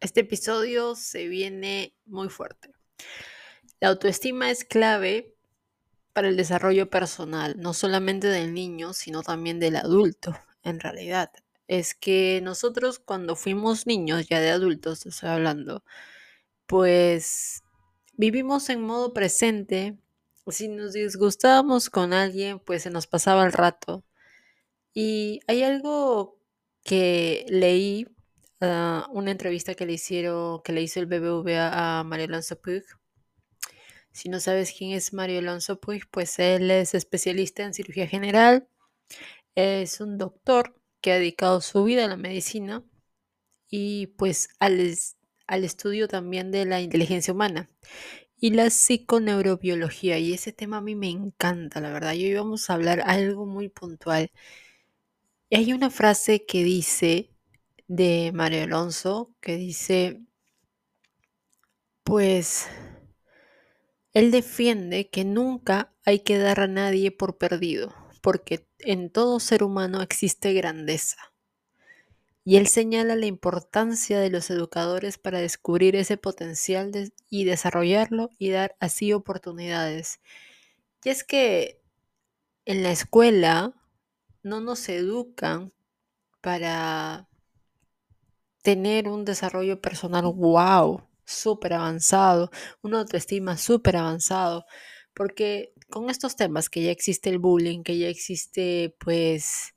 Este episodio se viene muy fuerte. La autoestima es clave para el desarrollo personal, no solamente del niño, sino también del adulto, en realidad. Es que nosotros cuando fuimos niños, ya de adultos estoy hablando, pues vivimos en modo presente. Si nos disgustábamos con alguien, pues se nos pasaba el rato. Y hay algo que leí, uh, una entrevista que le hicieron, que le hizo el BBVA a Mario Alonso Puig. Si no sabes quién es Mario Alonso Puig, pues él es especialista en cirugía general, es un doctor que ha dedicado su vida a la medicina y pues al, al estudio también de la inteligencia humana y la psiconeurobiología. Y ese tema a mí me encanta, la verdad. Y hoy vamos a hablar algo muy puntual. Y hay una frase que dice de Mario Alonso, que dice, pues, él defiende que nunca hay que dar a nadie por perdido, porque en todo ser humano existe grandeza. Y él señala la importancia de los educadores para descubrir ese potencial y desarrollarlo y dar así oportunidades. Y es que en la escuela no nos educan para tener un desarrollo personal wow, súper avanzado, una autoestima súper avanzado, porque con estos temas que ya existe el bullying, que ya existe pues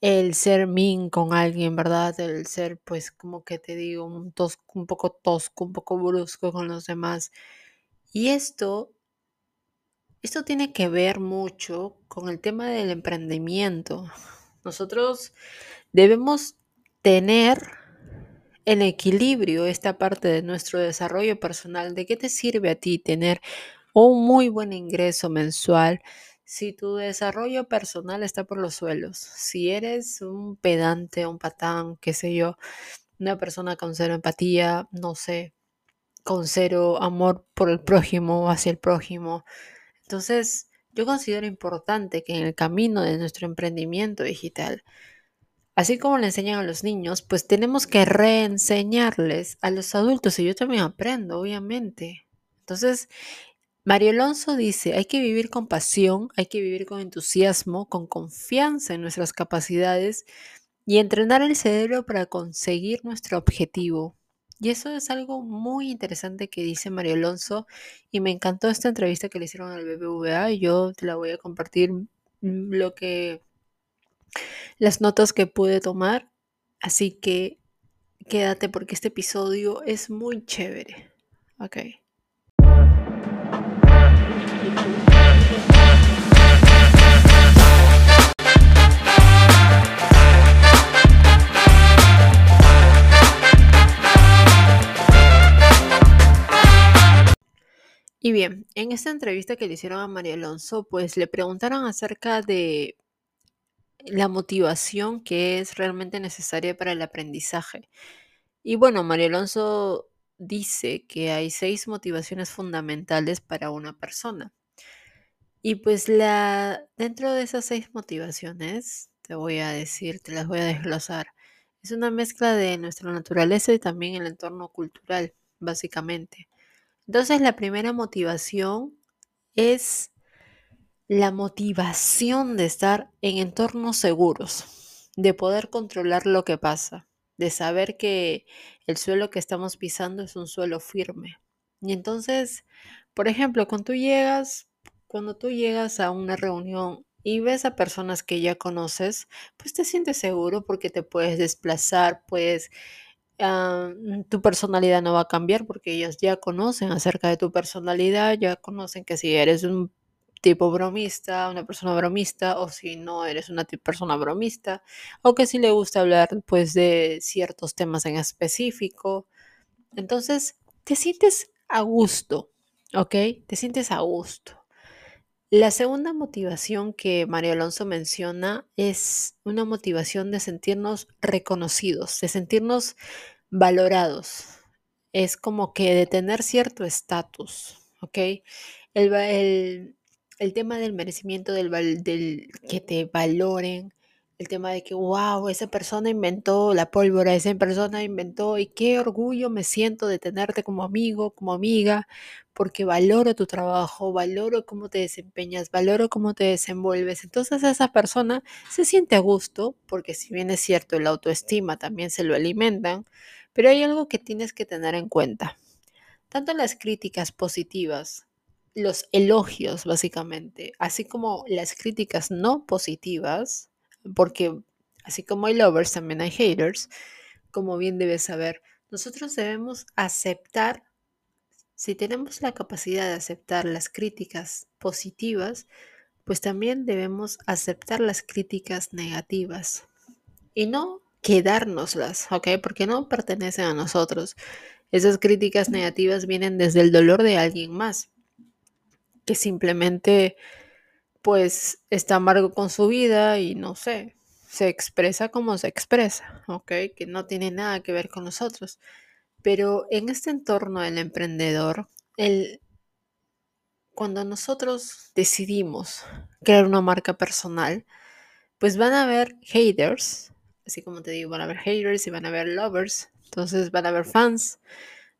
el ser min con alguien, ¿verdad? El ser pues como que te digo, un, un poco tosco, un poco brusco con los demás. Y esto esto tiene que ver mucho con el tema del emprendimiento. Nosotros debemos tener en equilibrio esta parte de nuestro desarrollo personal. ¿De qué te sirve a ti tener un muy buen ingreso mensual si tu desarrollo personal está por los suelos? Si eres un pedante, un patán, qué sé yo, una persona con cero empatía, no sé, con cero amor por el prójimo o hacia el prójimo, entonces, yo considero importante que en el camino de nuestro emprendimiento digital, así como le enseñan a los niños, pues tenemos que reenseñarles a los adultos y yo también aprendo, obviamente. Entonces, Mario Alonso dice, hay que vivir con pasión, hay que vivir con entusiasmo, con confianza en nuestras capacidades y entrenar el cerebro para conseguir nuestro objetivo. Y eso es algo muy interesante que dice Mario Alonso y me encantó esta entrevista que le hicieron al BBVA y yo te la voy a compartir mm, lo que las notas que pude tomar, así que quédate porque este episodio es muy chévere. Ok. Y bien, en esta entrevista que le hicieron a María Alonso, pues le preguntaron acerca de la motivación que es realmente necesaria para el aprendizaje. Y bueno, María Alonso dice que hay seis motivaciones fundamentales para una persona. Y pues la, dentro de esas seis motivaciones, te voy a decir, te las voy a desglosar. Es una mezcla de nuestra naturaleza y también el entorno cultural, básicamente. Entonces la primera motivación es la motivación de estar en entornos seguros, de poder controlar lo que pasa, de saber que el suelo que estamos pisando es un suelo firme. Y entonces, por ejemplo, cuando tú llegas, cuando tú llegas a una reunión y ves a personas que ya conoces, pues te sientes seguro porque te puedes desplazar, puedes mm, tu personalidad no va a cambiar porque ellos ya conocen acerca de tu personalidad, ya conocen que si eres un tipo bromista, una persona bromista, o si no eres una persona bromista, o que si le gusta hablar pues de ciertos temas en específico. Entonces, te sientes a gusto, ¿ok? Te sientes a gusto. La segunda motivación que Mario Alonso menciona es una motivación de sentirnos reconocidos, de sentirnos valorados. Es como que de tener cierto estatus, ¿ok? El, tema del merecimiento, del, del, que te valoren, el tema de que, wow, esa persona inventó la pólvora, esa persona inventó y qué orgullo me siento de tenerte como amigo, como amiga, porque valoro tu trabajo, valoro cómo te desempeñas, valoro cómo te desenvuelves. Entonces esa persona se siente a gusto, porque si bien es cierto, la autoestima también se lo alimentan, pero hay algo que tienes que tener en cuenta. Tanto las críticas positivas los elogios, básicamente, así como las críticas no positivas, porque así como hay lovers, también hay haters, como bien debes saber, nosotros debemos aceptar, si tenemos la capacidad de aceptar las críticas positivas, pues también debemos aceptar las críticas negativas y no quedárnoslas, ¿ok? Porque no pertenecen a nosotros. Esas críticas negativas vienen desde el dolor de alguien más que simplemente pues está amargo con su vida y no sé, se expresa como se expresa, ¿ok? Que no tiene nada que ver con nosotros. Pero en este entorno del emprendedor, el, cuando nosotros decidimos crear una marca personal, pues van a haber haters, así como te digo, van a haber haters y van a haber lovers, entonces van a haber fans,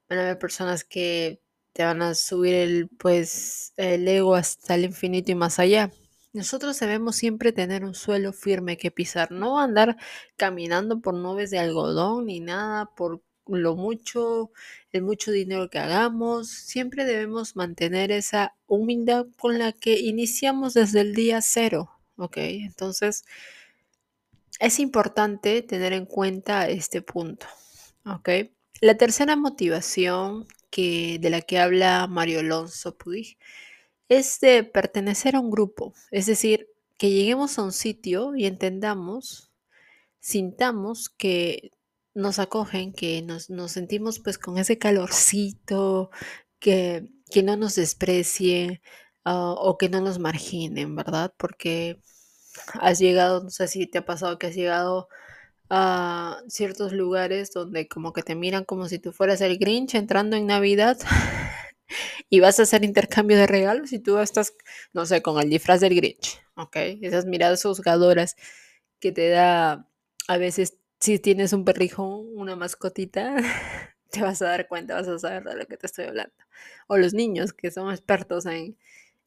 van a haber personas que te van a subir el, pues, el ego hasta el infinito y más allá. Nosotros debemos siempre tener un suelo firme que pisar, no andar caminando por nubes de algodón ni nada por lo mucho, el mucho dinero que hagamos. Siempre debemos mantener esa humildad con la que iniciamos desde el día cero, ¿ok? Entonces, es importante tener en cuenta este punto, ¿ok? La tercera motivación de la que habla Mario Alonso Puig es de pertenecer a un grupo, es decir, que lleguemos a un sitio y entendamos, sintamos que nos acogen, que nos, sentimos pues con ese calorcito, que, que no nos desprecie ah, o que no nos marginen, ¿verdad? Porque has llegado, no sé si te ha pasado que has llegado a ciertos lugares donde como que te miran como si tú fueras el Grinch entrando en Navidad y vas a hacer intercambio de regalos y tú estás, no sé, con el disfraz del Grinch, ¿ok? Esas miradas juzgadoras que te da a veces si tienes un perrijo, una mascotita, te vas a dar cuenta, vas a saber de lo que te estoy hablando. O los niños que son expertos en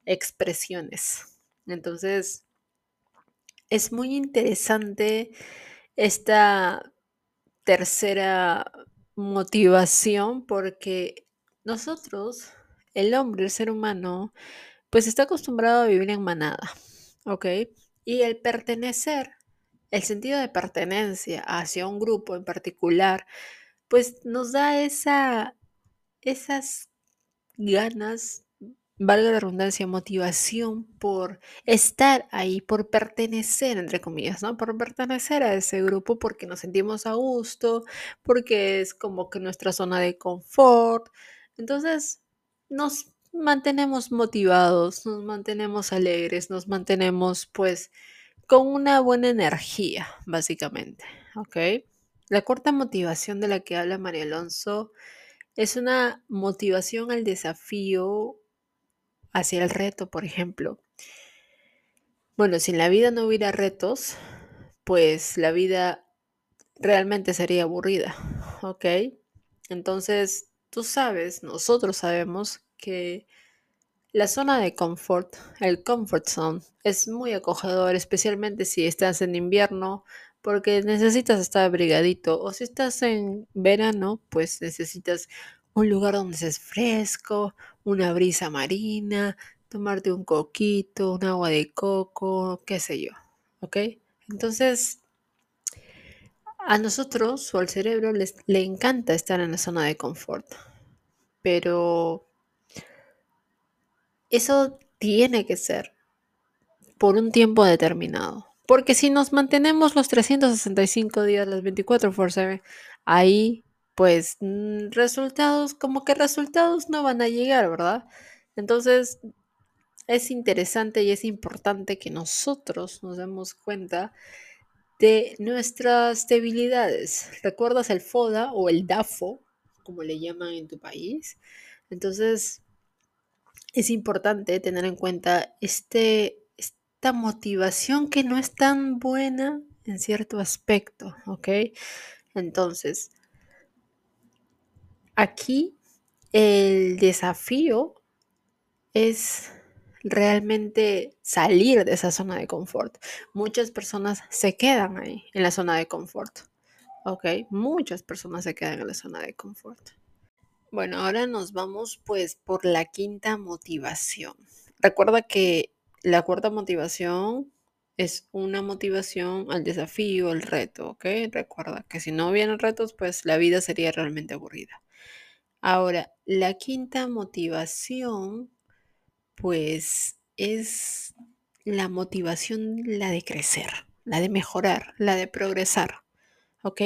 expresiones. Entonces, es muy interesante esta tercera motivación porque nosotros, el hombre, el ser humano, pues está acostumbrado a vivir en manada, ¿ok? Y el pertenecer, el sentido de pertenencia hacia un grupo en particular, pues nos da esa, esas ganas valga la redundancia, motivación por estar ahí, por pertenecer, entre comillas, ¿no? Por pertenecer a ese grupo porque nos sentimos a gusto, porque es como que nuestra zona de confort. Entonces, nos mantenemos motivados, nos mantenemos alegres, nos mantenemos pues con una buena energía, básicamente, ¿ok? La corta motivación de la que habla María Alonso es una motivación al desafío hacia el reto, por ejemplo. Bueno, si en la vida no hubiera retos, pues la vida realmente sería aburrida, ¿ok? Entonces, tú sabes, nosotros sabemos que la zona de confort, el comfort zone, es muy acogedor, especialmente si estás en invierno, porque necesitas estar abrigadito, o si estás en verano, pues necesitas un lugar donde es fresco, una brisa marina, tomarte un coquito, un agua de coco, qué sé yo, ¿ok? Entonces, a nosotros o al cerebro les, le encanta estar en la zona de confort, pero eso tiene que ser por un tiempo determinado. Porque si nos mantenemos los 365 días, las 24 por 7, ahí pues mm, resultados, como que resultados no van a llegar, ¿verdad? Entonces, es interesante y es importante que nosotros nos demos cuenta de nuestras debilidades. ¿Recuerdas el FODA o el DAFO, como le llaman en tu país? Entonces, es importante tener en cuenta este, esta motivación que no es tan buena, en cierto aspecto, ¿ok? Entonces, aquí el desafío es realmente salir de esa zona de confort. Muchas personas se quedan ahí, en la zona de confort. ¿Ok? Muchas personas se quedan en la zona de confort. Bueno, ahora nos vamos pues por la quinta motivación. Recuerda que la cuarta motivación es una motivación al desafío, al reto, ¿ok? Recuerda que si no vienen retos, pues la vida sería realmente aburrida. Ahora, la quinta motivación, pues es la motivación, la de crecer, la de mejorar, la de progresar, ¿ok?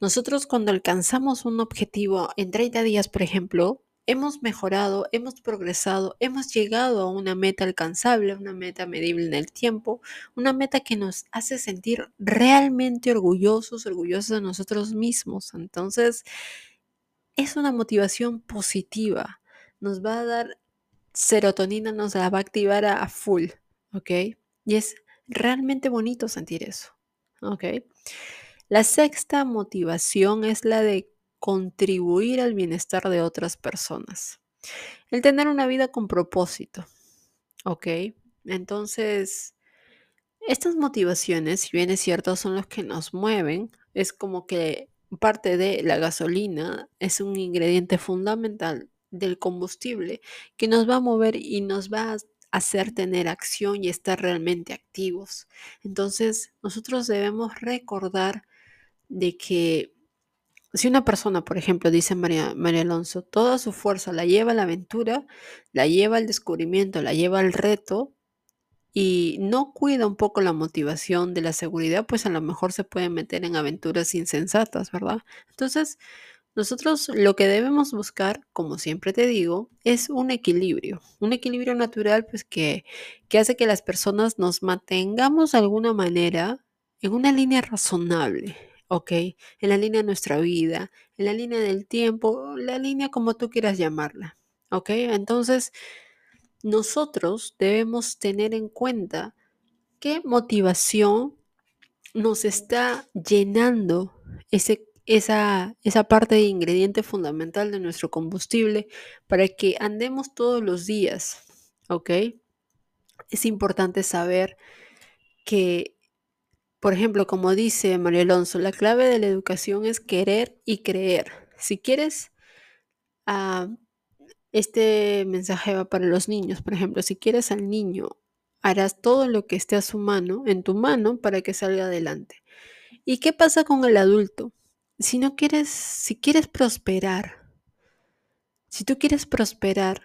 Nosotros cuando alcanzamos un objetivo en 30 días, por ejemplo, hemos mejorado, hemos progresado, hemos llegado a una meta alcanzable, una meta medible en el tiempo, una meta que nos hace sentir realmente orgullosos, orgullosos de nosotros mismos. Entonces, es una motivación positiva. Nos va a dar serotonina, nos la va a activar a, full, ¿ok? Y es realmente bonito sentir eso, ¿ok? La sexta motivación es la de contribuir al bienestar de otras personas. El tener una vida con propósito. ¿Ok? Entonces, estas motivaciones, si bien es cierto, son los que nos mueven, es como que parte de la gasolina es un ingrediente fundamental del combustible que nos va a mover y nos va a hacer tener acción y estar realmente activos. Entonces, nosotros debemos recordar de que si una persona, por ejemplo, dice María, María Alonso, toda su fuerza la lleva a la aventura, la lleva al descubrimiento, la lleva al reto y no cuida un poco la motivación de la seguridad, pues a lo mejor se puede meter en aventuras insensatas, ¿verdad? Entonces, nosotros lo que debemos buscar, como siempre te digo, es un equilibrio, un equilibrio natural, pues que, que hace que las personas nos mantengamos de alguna manera en una línea razonable, ¿ok? En la línea de nuestra vida, en la línea del tiempo, la línea como tú quieras llamarla, ¿ok? Entonces, nosotros debemos tener en cuenta qué motivación nos está llenando ese, esa, esa parte de ingrediente fundamental de nuestro combustible para que andemos todos los días, ¿ok? Es importante saber que por ejemplo, como dice María Alonso, la clave de la educación es querer y creer. Si quieres, ah, este mensaje va para los niños. Por ejemplo, si quieres al niño, harás todo lo que esté a su mano, en tu mano, para que salga adelante. ¿Y qué pasa con el adulto? Si no quieres, si quieres prosperar, si tú quieres prosperar,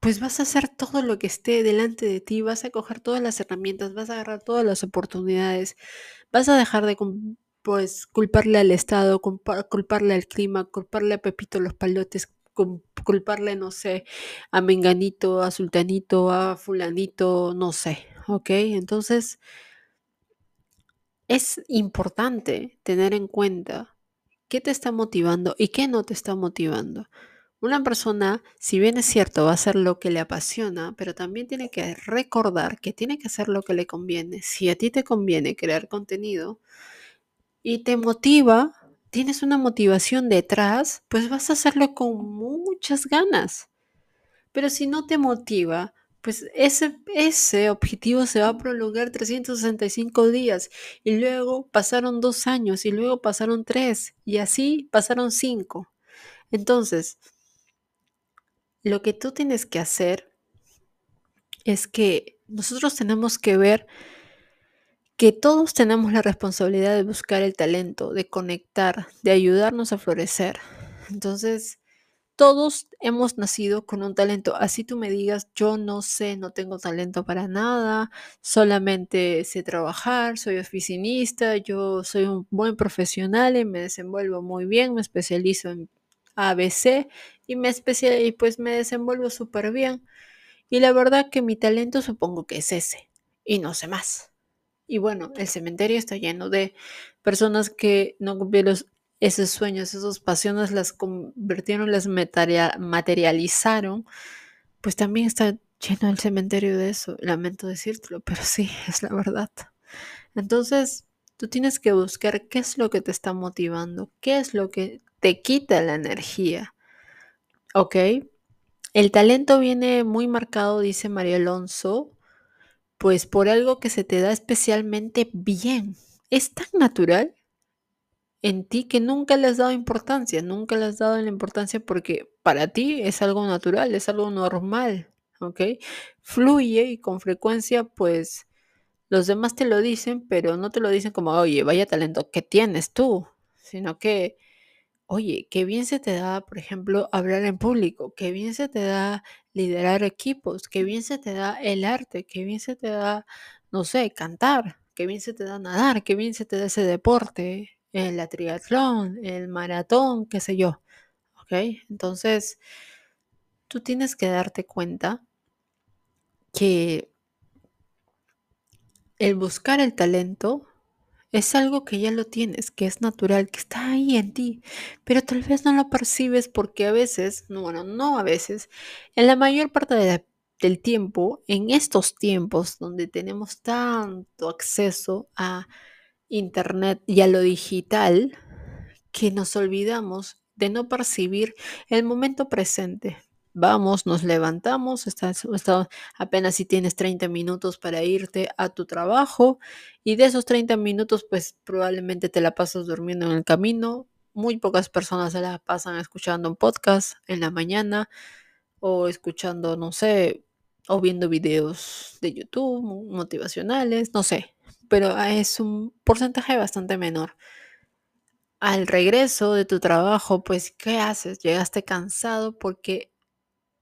pues vas a hacer todo lo que esté delante de ti, vas a coger todas las herramientas, vas a agarrar todas las oportunidades, vas a dejar de pues culparle al Estado, culparle al clima, culparle a Pepito los palotes, culparle, no sé, a Menganito, a Sultanito, a Fulanito, no sé, ¿ok? Entonces, es importante tener en cuenta qué te está motivando y qué no te está motivando. Una persona, si bien es cierto, va a hacer lo que le apasiona, pero también tiene que recordar que tiene que hacer lo que le conviene. Si a ti te conviene crear contenido y te motiva, tienes una motivación detrás, pues vas a hacerlo con muchas ganas. Pero si no te motiva, pues ese, ese objetivo se va a prolongar 365 días y luego pasaron dos años y luego pasaron tres y así pasaron cinco. Entonces, lo que tú tienes que hacer es que nosotros tenemos que ver que todos tenemos la responsabilidad de buscar el talento, de conectar, de ayudarnos a florecer. Entonces, todos hemos nacido con un talento. Así tú me digas, yo no sé, no tengo talento para nada, solamente sé trabajar, soy oficinista, yo soy un buen profesional y me desenvuelvo muy bien, me especializo en ABC y me especial y pues me desenvuelvo súper bien. Y la verdad que mi talento supongo que es ese y no sé más. Y bueno, el cementerio está lleno de personas que no cumplieron esos sueños, esas pasiones, las convirtieron, las materializaron. Pues también está lleno el cementerio de eso. Lamento decírtelo, pero sí, es la verdad. Entonces, Tú tienes que buscar qué es lo que te está motivando, qué es lo que te quita la energía. ¿Ok? El talento viene muy marcado, dice María Alonso, pues por algo que se te da especialmente bien. Es tan natural en ti que nunca le has dado importancia, nunca le has dado la importancia porque para ti es algo natural, es algo normal, ¿ok? Fluye y con frecuencia pues los demás te lo dicen, pero no te lo dicen como, oye, vaya talento que tienes tú, sino que, oye, qué bien se te da, por ejemplo, hablar en público, qué bien se te da liderar equipos, qué bien se te da el arte, qué bien se te da, no sé, cantar, qué bien se te da nadar, qué bien se te da ese deporte, el triatlón, el maratón, qué sé yo. ¿Ok? Entonces, tú tienes que darte cuenta que el buscar el talento es algo que ya lo tienes, que es natural, que está ahí en ti, pero tal vez no lo percibes porque a veces, no, bueno, no a veces, en la mayor parte del tiempo, en estos tiempos donde tenemos tanto acceso a Internet y a lo digital, que nos olvidamos de no percibir el momento presente. Vamos, nos levantamos, estás, apenas si tienes 30 minutos para irte a tu trabajo y de esos 30 minutos pues probablemente te la pasas durmiendo en el camino. Muy pocas personas se la pasan escuchando un podcast en la mañana o escuchando, no sé, o viendo videos de YouTube motivacionales, no sé, pero es un porcentaje bastante menor al regreso de tu trabajo, pues, ¿qué haces? Llegaste cansado porque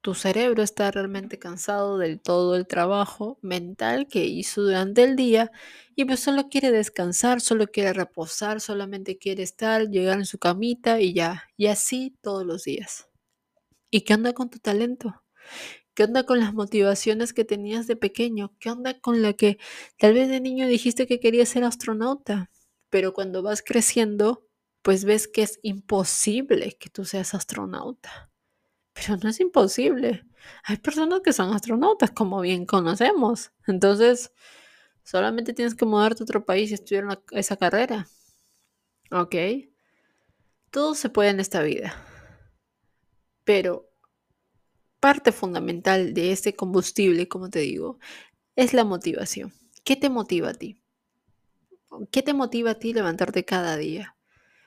tu cerebro está realmente cansado del todo el trabajo mental que hizo durante el día y pues solo quiere descansar, solo quiere reposar, solamente quiere estar, llegar en su camita y ya, y así todos los días. ¿Y qué onda con tu talento? ¿Qué onda con las motivaciones que tenías de pequeño? ¿Qué onda con la que tal vez de niño dijiste que querías ser astronauta? Pero cuando vas creciendo, pues ves que es imposible que tú seas astronauta. Pero no es imposible. Hay personas que son astronautas, como bien conocemos. Entonces, solamente tienes que mudarte a otro país y estudiar esa carrera. ¿Ok? Todo se puede en esta vida. Pero parte fundamental de este combustible, como te digo, es la motivación. ¿Qué te motiva a ti? ¿Qué te motiva a ti levantarte cada día?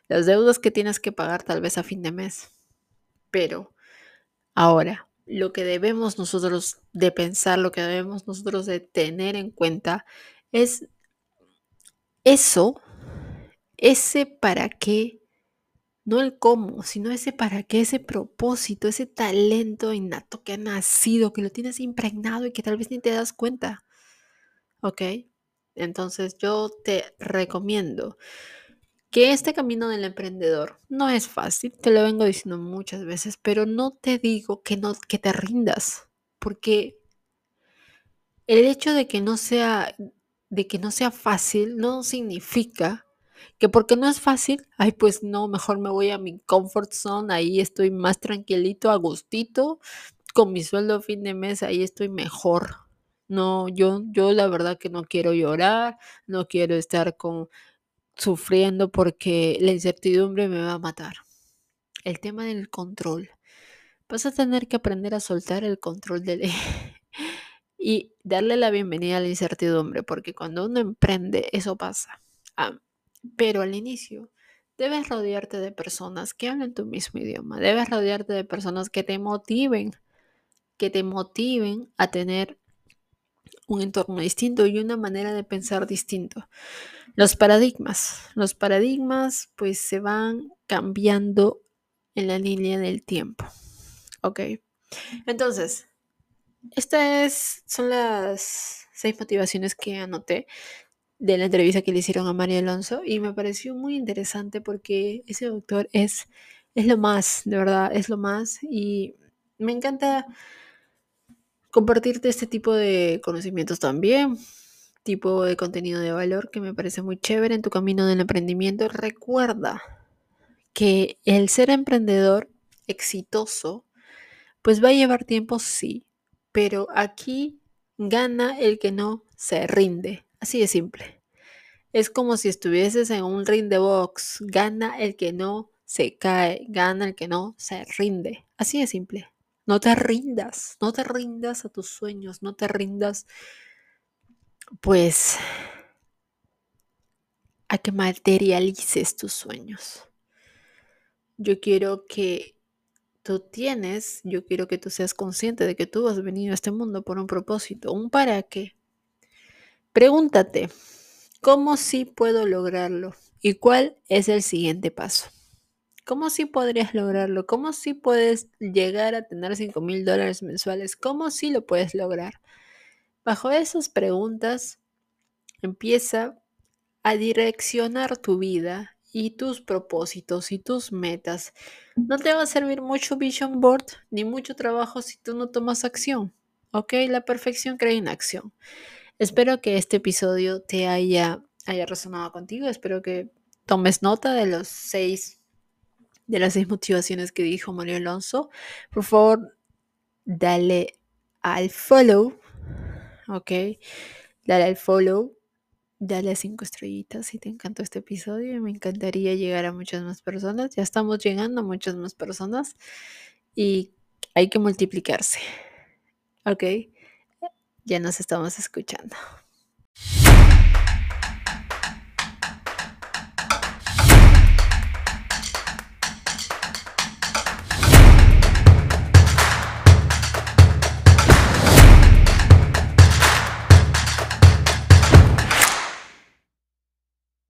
las deudas que tienes que pagar tal vez a fin de mes. Pero ahora, lo que debemos nosotros de pensar, lo que debemos nosotros de tener en cuenta es eso, ese para qué, no el cómo, sino ese para qué, ese propósito, ese talento innato que ha nacido, que lo tienes impregnado y que tal vez ni te das cuenta. ¿Ok? Entonces yo te recomiendo que este camino del emprendedor no es fácil, te lo vengo diciendo muchas veces, pero no te digo que no que te rindas, porque el hecho de que no sea de que no sea fácil no significa que porque no es fácil, ay, pues no, mejor me voy a mi comfort zone, ahí estoy más tranquilito, a gustito, con mi sueldo fin de mes, ahí estoy mejor. No, yo yo la verdad que no quiero llorar, no quiero estar con sufriendo porque la incertidumbre me va a matar. El tema del control. Vas a tener que aprender a soltar el control de y darle la bienvenida a la incertidumbre, porque cuando uno emprende, eso pasa. Ah, pero al inicio, debes rodearte de personas que hablen tu mismo idioma. Debes rodearte de personas que te motiven, que te motiven a tener un entorno distinto y una manera de pensar distinto. Los paradigmas. Los paradigmas pues se van cambiando en la línea del tiempo. ¿Ok? Entonces, estas son las seis motivaciones que anoté de la entrevista que le hicieron a María Alonso y me pareció muy interesante porque ese doctor es, es lo más, de verdad, es lo más y me encanta compartirte este tipo de conocimientos también, tipo de contenido de valor que me parece muy chévere en tu camino del emprendimiento. Recuerda que el ser emprendedor exitoso, pues va a llevar tiempo, sí, pero aquí gana el que no se rinde, así de simple. Es como si estuvieses en un ring de box. Gana el que no se cae, gana el que no se rinde. Así de simple. No te rindas, no te rindas a tus sueños, no te rindas, pues, a que materialices tus sueños. Yo quiero que tú tienes, yo quiero que tú seas consciente de que tú has venido a este mundo por un propósito, un para qué. Pregúntate, ¿cómo sí puedo lograrlo? ¿Y cuál es el siguiente paso? ¿Cómo sí podrías lograrlo? ¿Cómo sí puedes llegar a tener 5 mil dólares mensuales? ¿Cómo sí lo puedes lograr? Bajo esas preguntas empieza a direccionar tu vida y tus propósitos y tus metas. No te va a servir mucho vision board ni mucho trabajo si tú no tomas acción. ¿Ok? La perfección crea en acción. Espero que este episodio te haya, haya resonado contigo. Espero que tomes nota de los seis de las seis motivaciones que dijo Mario Alonso. Por favor, dale al follow. Ok. Dale al follow dale a cinco estrellitas si te encantó este episodio me encantaría llegar a muchas más personas. Ya estamos llegando a muchas más personas y hay que multiplicarse. ¿Ok? Ya nos estamos escuchando.